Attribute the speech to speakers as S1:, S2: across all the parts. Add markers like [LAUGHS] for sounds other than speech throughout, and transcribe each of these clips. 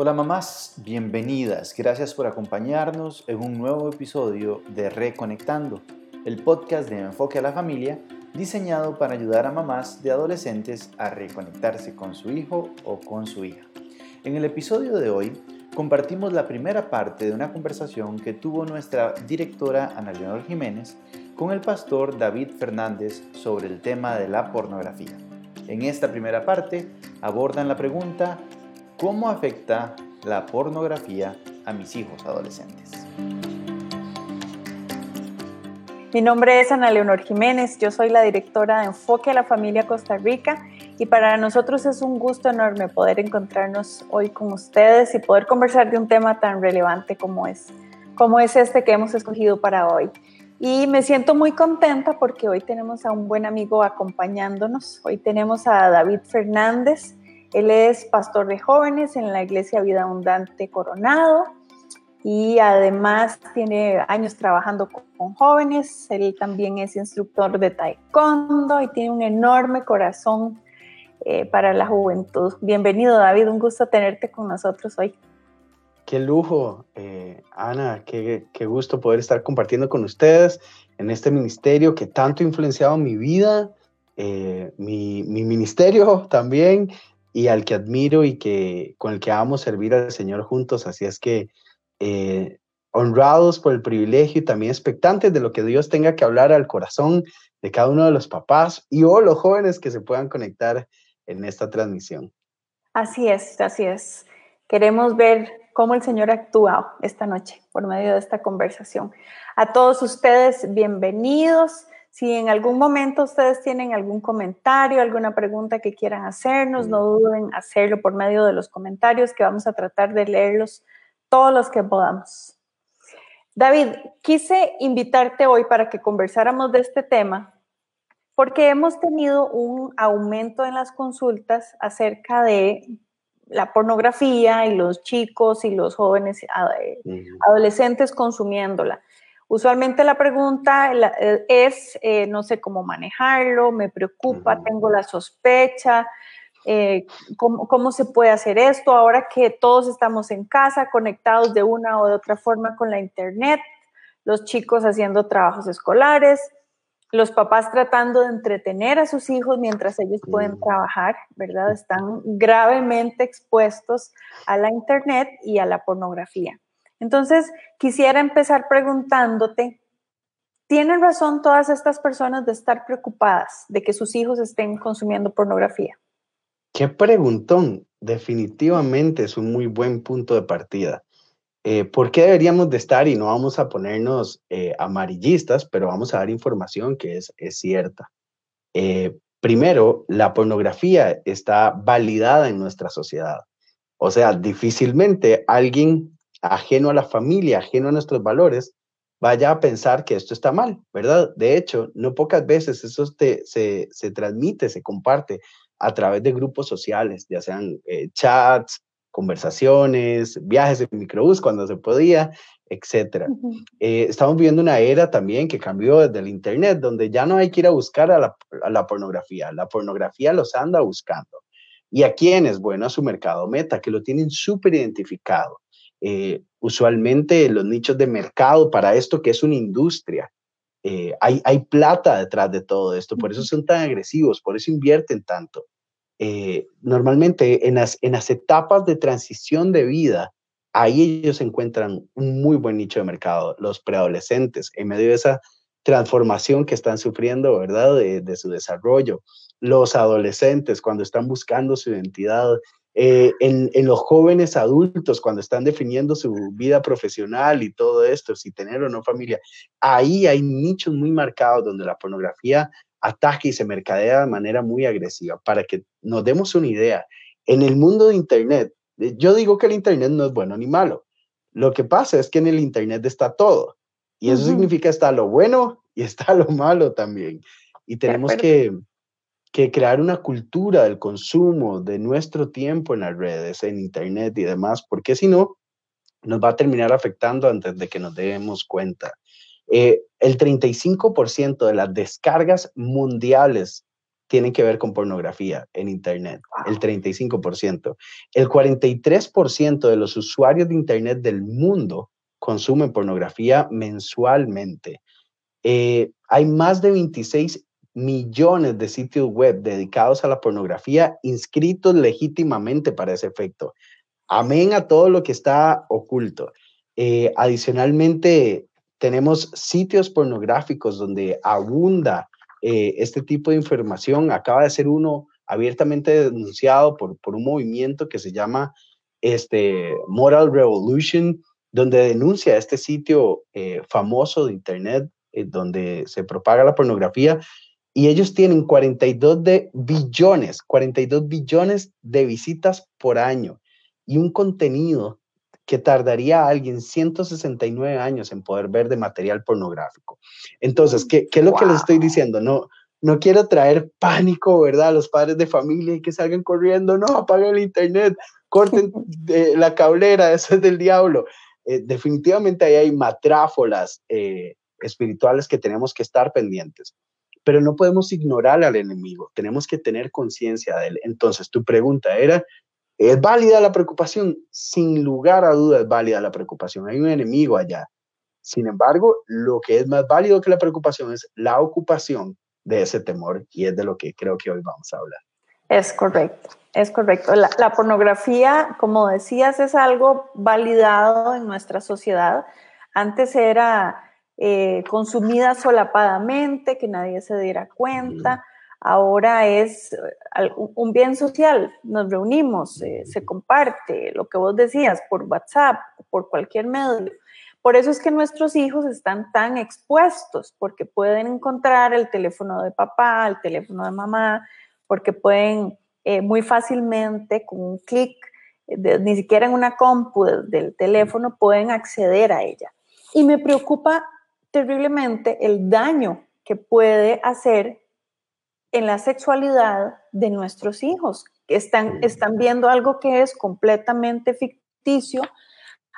S1: Hola mamás, bienvenidas. Gracias por acompañarnos en un nuevo episodio de Reconectando, el podcast de Enfoque a la Familia diseñado para ayudar a mamás de adolescentes a reconectarse con su hijo o con su hija. En el episodio de hoy compartimos la primera parte de una conversación que tuvo nuestra directora Ana Leonor Jiménez con el pastor David Fernández sobre el tema de la pornografía. En esta primera parte abordan la pregunta ¿Cómo afecta la pornografía a mis hijos adolescentes?
S2: Mi nombre es Ana Leonor Jiménez, yo soy la directora de Enfoque a la Familia Costa Rica y para nosotros es un gusto enorme poder encontrarnos hoy con ustedes y poder conversar de un tema tan relevante como es, como es este que hemos escogido para hoy. Y me siento muy contenta porque hoy tenemos a un buen amigo acompañándonos. Hoy tenemos a David Fernández. Él es pastor de jóvenes en la Iglesia Vida Abundante Coronado y además tiene años trabajando con, jóvenes. Él también es instructor de taekwondo y tiene un enorme corazón eh, para la juventud. Bienvenido David, un gusto tenerte con nosotros hoy.
S3: Qué lujo, eh, Ana, qué, qué, gusto poder estar compartiendo con ustedes en este ministerio que tanto ha influenciado mi vida, eh, mi, mi, ministerio también, y al que admiro y que con el que amo servir al Señor juntos. Así es que eh, honrados por el privilegio y también expectantes de lo que Dios tenga que hablar al corazón de cada uno de los papás y o los jóvenes que se puedan conectar en esta transmisión.
S2: Así es, así es. Queremos ver cómo el Señor actuado esta noche por medio de esta conversación. A todos ustedes, bienvenidos. Si en algún momento ustedes tienen algún comentario, alguna pregunta que quieran hacernos, no duden hacerlo por medio de los comentarios que vamos a tratar de leerlos todos los que podamos. David, quise invitarte hoy para que conversáramos de este tema porque hemos tenido un aumento en las consultas acerca de la pornografía y los chicos y los jóvenes adolescentes consumiéndola. Usualmente la pregunta eh, es, eh, no sé cómo manejarlo, me preocupa, tengo la sospecha, eh, ¿cómo, ¿cómo, se puede hacer esto ahora que todos estamos en casa, conectados de una o de otra forma con la internet, los chicos haciendo trabajos escolares, los papás tratando de entretener a sus hijos mientras ellos pueden trabajar, ¿verdad? Están gravemente expuestos a la internet y a la pornografía. Entonces, quisiera empezar preguntándote, ¿tienen razón todas estas personas de estar preocupadas de que sus hijos estén consumiendo pornografía?
S3: Qué preguntón. Definitivamente es un muy buen punto de partida. Eh, ¿Por qué deberíamos de estar y no vamos a ponernos eh, amarillistas, pero vamos a dar información que es, cierta? Eh, primero, la pornografía está validada en nuestra sociedad. O sea, difícilmente alguien ajeno a la familia, ajeno a nuestros valores, vaya a pensar que esto está mal, ¿verdad? De hecho, no pocas veces eso se, se transmite, se comparte a través de grupos sociales, ya sean chats, conversaciones, viajes en microbús cuando se podía, etcétera. Eh, estamos viviendo una era también que cambió desde el Internet, donde ya no hay que ir a buscar a la, pornografía, la pornografía los anda buscando. ¿Y a quiénes? Bueno, a su mercado meta, que lo tienen súper identificado. Eh, usualmente los nichos de mercado para esto que es una industria. Eh, hay, hay plata detrás de todo esto, por eso son tan agresivos, por eso invierten tanto. Eh, normalmente en las, en las etapas de transición de vida, ahí ellos encuentran un muy buen nicho de mercado, los preadolescentes, en medio de esa transformación que están sufriendo, ¿verdad? De, su desarrollo. Los adolescentes, cuando están buscando su identidad. Eh, en, en, los jóvenes adultos, cuando están definiendo su vida profesional y todo esto, si tener o no familia. Ahí hay nichos muy marcados donde la pornografía ataque y se mercadea de manera muy agresiva. Para que nos demos una idea, en el mundo de Internet, eh, yo digo que el Internet no es bueno ni malo. Lo que pasa es que en el Internet está todo. Y eso significa está lo bueno y está lo malo también. Y tenemos que, que crear una cultura del consumo de nuestro tiempo en las redes, en Internet y demás, porque si no, nos va a terminar afectando antes de que nos demos cuenta. Eh, el 35% de las descargas mundiales tienen que ver con pornografía en Internet, el 35%. El 43% de los usuarios de Internet del mundo consumen pornografía mensualmente. Eh, hay más de 26 millones de sitios web dedicados a la pornografía inscritos legítimamente para ese efecto. Amén a todo lo que está oculto. Eh, adicionalmente, tenemos sitios pornográficos donde abunda eh, este tipo de información. Acaba de ser uno abiertamente denunciado por, por un movimiento que se llama este, Moral Revolution, donde denuncia este sitio eh, famoso de Internet donde se propaga la pornografía. Y ellos tienen 42 de billones, 42 billones de visitas por año y un contenido que tardaría a alguien 169 años en poder ver de material pornográfico. Entonces, ¿qué, qué es lo que les estoy diciendo? No, no quiero traer pánico, ¿verdad? A los padres de familia y que salgan corriendo, no, apaguen el internet, corten [LAUGHS] la cablera, eso es del diablo. Eh, definitivamente ahí hay matráfolas eh, espirituales que tenemos que estar pendientes, pero no podemos ignorar al enemigo, tenemos que tener conciencia de él. Entonces, tu pregunta era, ¿Es válida la preocupación? Sin lugar a dudas es válida la preocupación. Hay un enemigo allá. Sin embargo, lo que es más válido que la preocupación es la ocupación de ese temor y es de lo que creo que hoy vamos a hablar.
S2: Es correcto, es correcto. La, pornografía, como decías, es algo validado en nuestra sociedad. Antes era eh, consumida solapadamente, que nadie se diera cuenta ahora es eh, un bien social, nos reunimos, eh, se comparte, lo que vos decías, por WhatsApp, por cualquier medio. Por eso es que nuestros hijos están tan expuestos, porque pueden encontrar el teléfono de papá, el teléfono de mamá, porque pueden eh, muy fácilmente con un clic, ni siquiera en una compu del teléfono, pueden acceder a ella. Y me preocupa terriblemente el daño que puede hacer en la sexualidad de nuestros hijos. Están, están viendo algo que es completamente ficticio,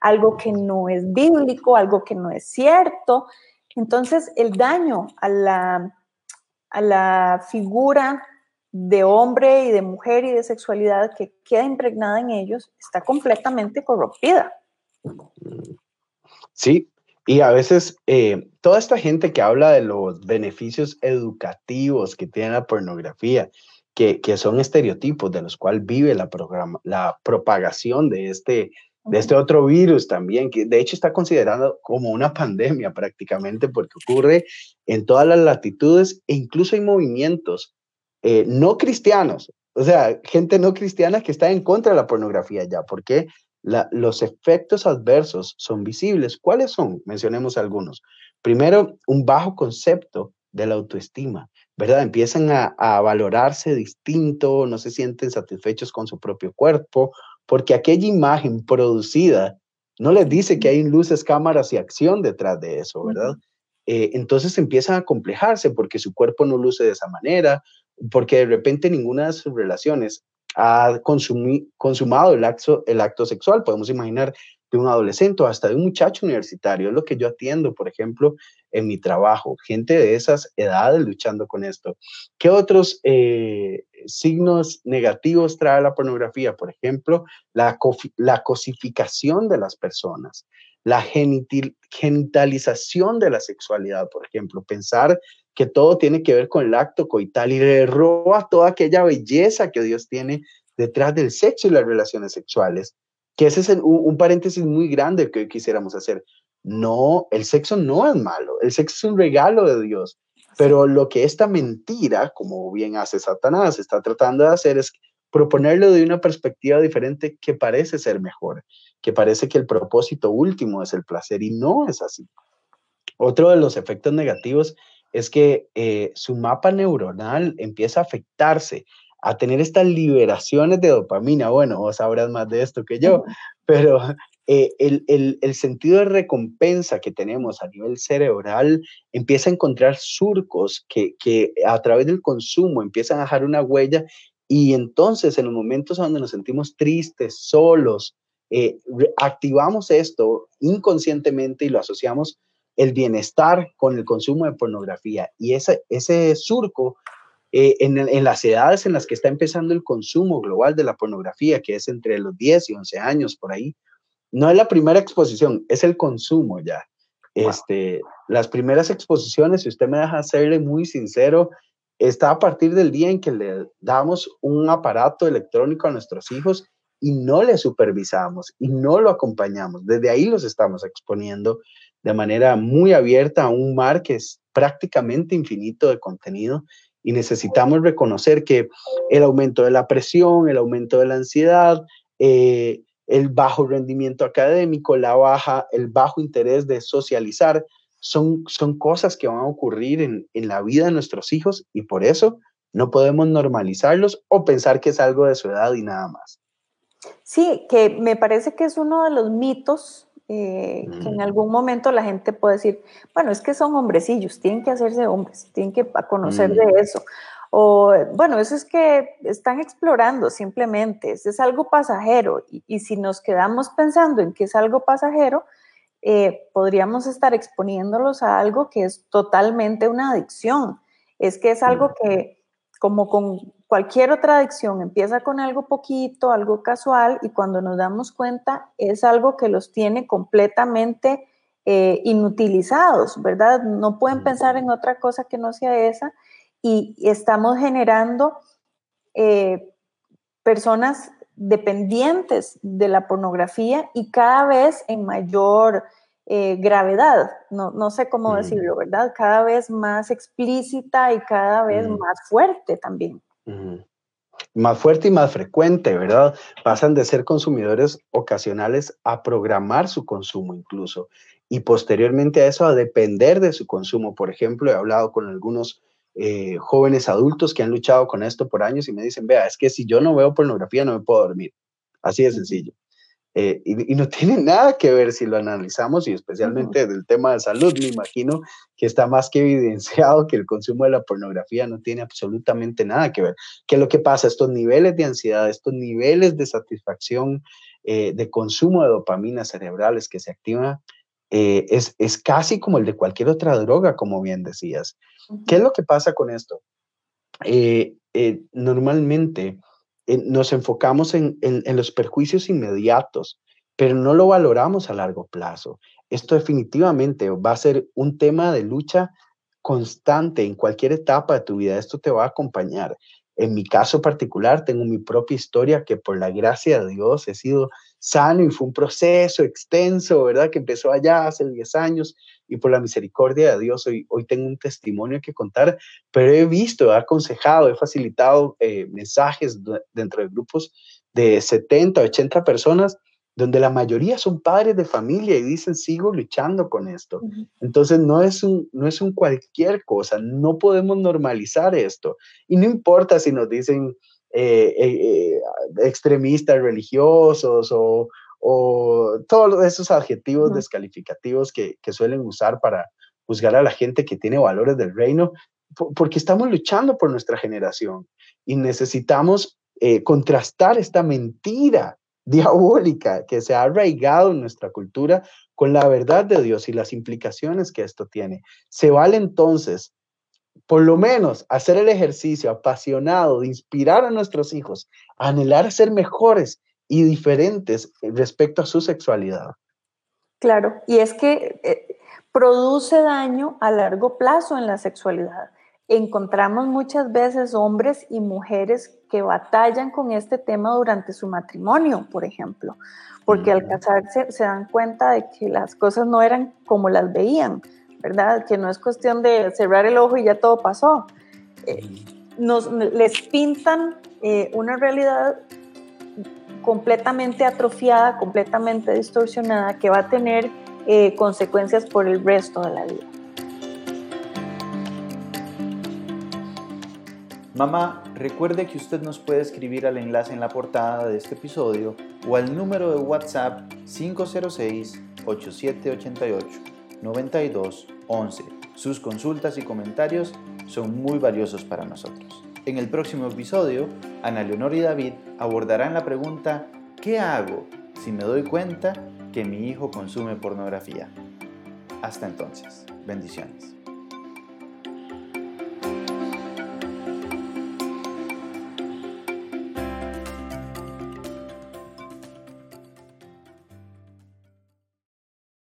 S2: algo que no es bíblico, algo que no es cierto. Entonces, el daño a la, a la figura de hombre y de mujer y de sexualidad que queda impregnada en ellos está completamente corrompida.
S3: Sí, y a veces eh, toda esta gente que habla de los beneficios educativos que tiene la pornografía, que, que son estereotipos de los cuales vive la, programa, la propagación de este, de este otro virus también, que de hecho está considerado como una pandemia prácticamente porque ocurre en todas las latitudes e incluso hay movimientos eh, no cristianos, o sea, gente no cristiana que está en contra de la pornografía ya. ¿Por qué? Los efectos adversos son visibles. ¿Cuáles son? Mencionemos algunos. Primero, un bajo concepto de la autoestima, ¿verdad? Empiezan a, valorarse distinto, no se sienten satisfechos con su propio cuerpo, porque aquella imagen producida no les dice que hay luces, cámaras y acción detrás de eso, ¿verdad? Eh, entonces empiezan a complejarse porque su cuerpo no luce de esa manera, porque de repente ninguna de sus relaciones ha consumado el acto, el acto sexual. Podemos imaginar de un adolescente o hasta de un muchacho universitario. Es lo que yo atiendo, por ejemplo, en mi trabajo. Gente de esas edades luchando con esto. ¿Qué otros eh, signos negativos trae la pornografía? Por ejemplo, la, la cosificación de las personas, la genitalización de la sexualidad, por ejemplo. Pensar que todo tiene que ver con el acto coital y le roba toda aquella belleza que Dios tiene detrás del sexo y las relaciones sexuales. Que ese es un, paréntesis muy grande que hoy quisiéramos hacer. No, el sexo no es malo, el sexo es un regalo de Dios, pero lo que esta mentira, como bien hace Satanás, está tratando de hacer es proponerlo de una perspectiva diferente que parece ser mejor, que parece que el propósito último es el placer y no es así. Otro de los efectos negativos es que eh, su mapa neuronal empieza a afectarse, a tener estas liberaciones de dopamina. Bueno, vos sabrás más de esto que yo, [LAUGHS] pero eh, el, sentido de recompensa que tenemos a nivel cerebral empieza a encontrar surcos que, a través del consumo empiezan a dejar una huella y entonces en los momentos donde nos sentimos tristes, solos, eh, activamos esto inconscientemente y lo asociamos el bienestar con el consumo de pornografía. Y ese, ese surco eh, en, en, las edades en las que está empezando el consumo global de la pornografía, que es entre los 10 y 11 años por ahí. No es la primera exposición, es el consumo ya. Este, las primeras exposiciones, si usted me deja serle muy sincero, está a partir del día en que le damos un aparato electrónico a nuestros hijos y no le supervisamos y no lo acompañamos. Desde ahí los estamos exponiendo de manera muy abierta a un mar que es prácticamente infinito de contenido y necesitamos reconocer que el aumento de la presión, el aumento de la ansiedad, eh, el bajo rendimiento académico, la baja, el bajo interés de socializar, son, son cosas que van a ocurrir en, en la vida de nuestros hijos y por eso no podemos normalizarlos o pensar que es algo de su edad y nada más.
S2: Sí, que me parece que es uno de los mitos eh, que en mm. algún momento la gente puede decir, bueno, es que son hombrecillos, tienen que hacerse hombres, tienen que conocer de mm. eso. O bueno, eso es que están explorando simplemente, es algo pasajero. Y, si nos quedamos pensando en que es algo pasajero, eh, podríamos estar exponiéndolos a algo que es totalmente una adicción. Es que es algo mm. que, como con cualquier otra adicción, empieza con algo poquito, algo casual, y cuando nos damos cuenta es algo que los tiene completamente eh, inutilizados, ¿verdad? No pueden pensar en otra cosa que no sea esa y estamos generando eh, personas dependientes de la pornografía y cada vez en mayor eh, gravedad, no, sé cómo mm. decirlo, ¿verdad? Cada vez más explícita y cada vez mm. más fuerte también.
S3: Más fuerte y más frecuente, ¿verdad? Pasan de ser consumidores ocasionales a programar su consumo incluso y posteriormente a eso a depender de su consumo. Por ejemplo, he hablado con algunos eh, jóvenes adultos que han luchado con esto por años y me dicen, vea, es que si yo no veo pornografía no me puedo dormir. Así de sencillo. Eh, y, no [LAUGHS] tiene nada que ver si lo analizamos y especialmente del tema de salud, me imagino que está más que evidenciado que el consumo de la pornografía no tiene absolutamente nada que ver. ¿Qué es lo que pasa? Estos niveles de ansiedad, estos niveles de satisfacción, eh, de consumo de dopamina cerebrales que se activan, es, es casi como el de cualquier otra droga, como bien decías. ¿Qué es lo que pasa con esto? Eh, eh, normalmente eh, nos enfocamos en, los perjuicios inmediatos, pero no lo valoramos a largo plazo. Esto definitivamente va a ser un tema de lucha constante en cualquier etapa de tu vida. Esto te va a acompañar. En mi caso particular, tengo mi propia historia que por la gracia de Dios he sido sano y fue un proceso extenso, ¿verdad? Que empezó allá hace 10 años y por la misericordia de Dios hoy, hoy tengo un testimonio que contar, pero he visto, he aconsejado, he facilitado eh, mensajes dentro de grupos de 70, 80 personas donde la mayoría son padres de familia y dicen, sigo luchando con esto. Entonces, no es, un, no es un cualquier cosa, no podemos normalizar esto. Y no importa si nos dicen eh, eh, extremistas religiosos o, o todos esos adjetivos descalificativos que, suelen usar para juzgar a la gente que tiene valores del reino, porque estamos luchando por nuestra generación y necesitamos eh, contrastar esta mentira [LAUGHS] diabólica que se ha arraigado en nuestra cultura con la verdad de Dios y las implicaciones que esto tiene. Se vale entonces, por lo menos, hacer el ejercicio apasionado de inspirar a nuestros hijos a anhelar ser mejores y diferentes respecto a su sexualidad.
S2: Claro, y es que eh, produce daño a largo plazo en la sexualidad. Encontramos muchas veces hombres y mujeres que batallan con este tema durante su matrimonio, por ejemplo, porque al casarse se dan cuenta de que las cosas no eran como las veían, ¿verdad? Que no es cuestión de cerrar el ojo y ya todo pasó. Eh, nos, les pintan eh, una realidad completamente atrofiada, completamente distorsionada, que va a tener eh, consecuencias por el resto de la vida.
S1: Mamá, recuerde que usted nos puede escribir al enlace en la portada de este episodio o al número de WhatsApp 506-8788-9211. Sus consultas y comentarios son muy valiosos para nosotros. En el próximo episodio, Ana Leonor y David abordarán la pregunta ¿qué hago si me doy cuenta que mi hijo consume pornografía? Hasta entonces, bendiciones.